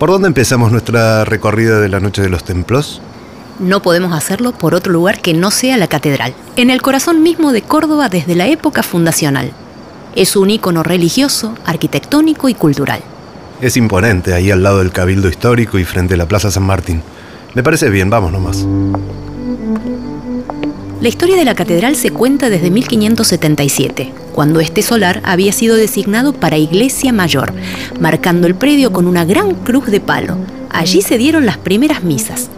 ¿Por dónde empezamos nuestra recorrida de la Noche de los Templos? No podemos hacerlo por otro lugar que no sea la catedral, en el corazón mismo de Córdoba desde la época fundacional. Es un ícono religioso, arquitectónico y cultural. Es imponente ahí al lado del Cabildo Histórico y frente a la Plaza San Martín. Me parece bien, vamos nomás. La historia de la catedral se cuenta desde 1577, cuando este solar había sido designado para iglesia mayor, marcando el predio con una gran cruz de palo. Allí se dieron las primeras misas.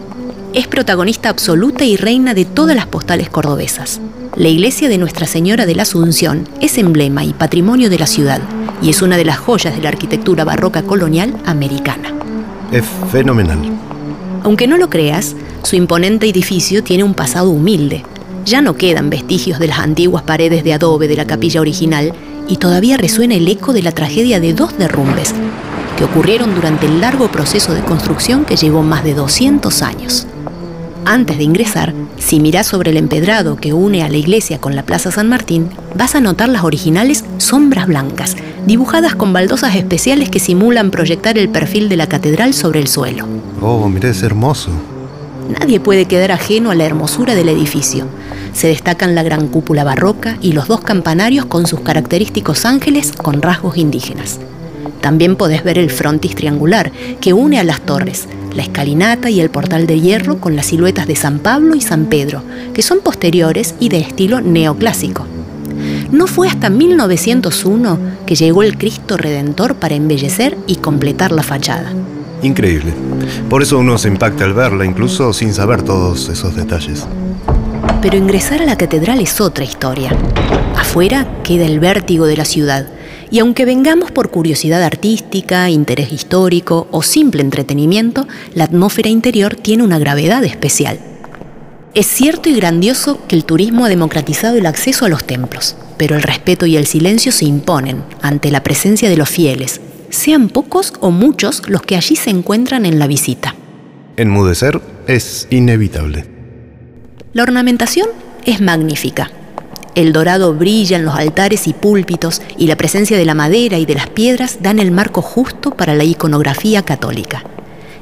Es protagonista absoluta y reina de todas las postales cordobesas. La iglesia de Nuestra Señora de la Asunción es emblema y patrimonio de la ciudad y es una de las joyas de la arquitectura barroca colonial americana. Es fenomenal. Aunque no lo creas, su imponente edificio tiene un pasado humilde. Ya no quedan vestigios de las antiguas paredes de adobe de la capilla original y todavía resuena el eco de la tragedia de dos derrumbes que ocurrieron durante el largo proceso de construcción que llevó más de 200 años. Antes de ingresar, si mirás sobre el empedrado que une a la iglesia con la Plaza San Martín, vas a notar las originales sombras blancas, dibujadas con baldosas especiales que simulan proyectar el perfil de la catedral sobre el suelo. Oh, mirá, es hermoso. Nadie puede quedar ajeno a la hermosura del edificio. Se destacan la gran cúpula barroca y los dos campanarios con sus característicos ángeles con rasgos indígenas. También podés ver el frontis triangular que une a las torres, la escalinata y el portal de hierro con las siluetas de San Pablo y San Pedro, que son posteriores y de estilo neoclásico. No fue hasta 1901 que llegó el Cristo Redentor para embellecer y completar la fachada. Increíble. Por eso uno se impacta al verla, incluso sin saber todos esos detalles. Pero ingresar a la catedral es otra historia. Afuera queda el vértigo de la ciudad. Y aunque vengamos por curiosidad artística, interés histórico o simple entretenimiento, la atmósfera interior tiene una gravedad especial. Es cierto y grandioso que el turismo ha democratizado el acceso a los templos, pero el respeto y el silencio se imponen ante la presencia de los fieles, sean pocos o muchos los que allí se encuentran en la visita. Enmudecer es inevitable. La ornamentación es magnífica. El dorado brilla en los altares y púlpitos y la presencia de la madera y de las piedras dan el marco justo para la iconografía católica.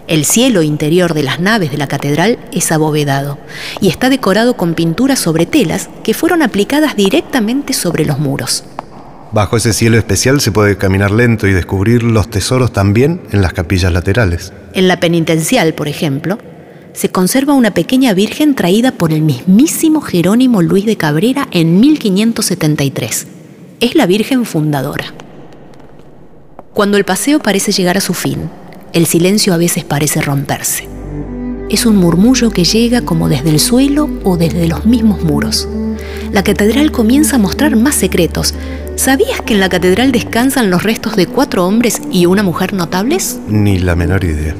El cielo interior de las naves de la catedral es abovedado y está decorado con pinturas sobre telas que fueron aplicadas directamente sobre los muros. Bajo ese cielo especial se puede caminar lento y descubrir los tesoros también en las capillas laterales. En la penitencial, por ejemplo, se conserva una pequeña virgen traída por el mismísimo Jerónimo Luis de Cabrera en 1573. Es la Virgen fundadora. Cuando el paseo parece llegar a su fin, el silencio a veces parece romperse. Es un murmullo que llega como desde el suelo o desde los mismos muros. La catedral comienza a mostrar más secretos. ¿Sabías que en la catedral descansan los restos de cuatro hombres y una mujer notables? Ni la menor idea.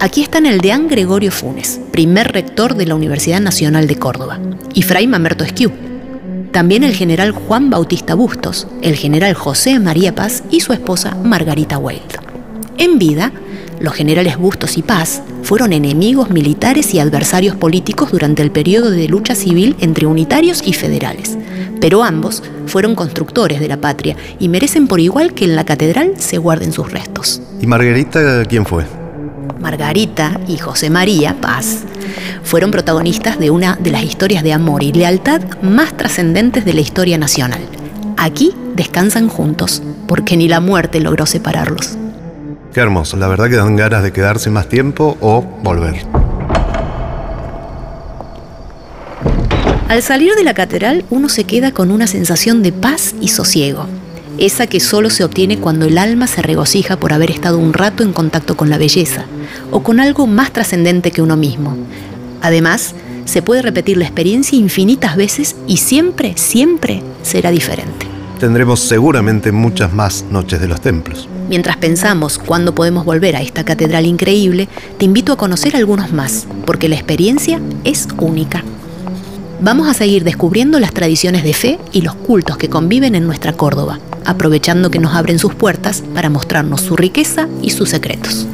Aquí están el deán Gregorio Funes, primer rector de la Universidad Nacional de Córdoba, y Fray Mamerto Esquiú. También el general Juan Bautista Bustos, el general José María Paz y su esposa Margarita Wild. En vida, los generales Bustos y Paz fueron enemigos militares y adversarios políticos durante el periodo de lucha civil entre unitarios y federales, pero ambos fueron constructores de la patria y merecen por igual que en la catedral se guarden sus restos. ¿Y Margarita quién fue? Margarita y José María Paz fueron protagonistas de una de las historias de amor y lealtad más trascendentes de la historia nacional. Aquí descansan juntos, porque ni la muerte logró separarlos. Qué hermoso, la verdad que dan ganas de quedarse más tiempo o volver. Al salir de la catedral uno se queda con una sensación de paz y sosiego, esa que solo se obtiene cuando el alma se regocija por haber estado un rato en contacto con la belleza o con algo más trascendente que uno mismo. Además, se puede repetir la experiencia infinitas veces y siempre, siempre será diferente. Tendremos seguramente muchas más noches de los templos. Mientras pensamos cuándo podemos volver a esta catedral increíble, te invito a conocer algunos más, porque la experiencia es única. Vamos a seguir descubriendo las tradiciones de fe y los cultos que conviven en nuestra Córdoba, aprovechando que nos abren sus puertas para mostrarnos su riqueza y sus secretos.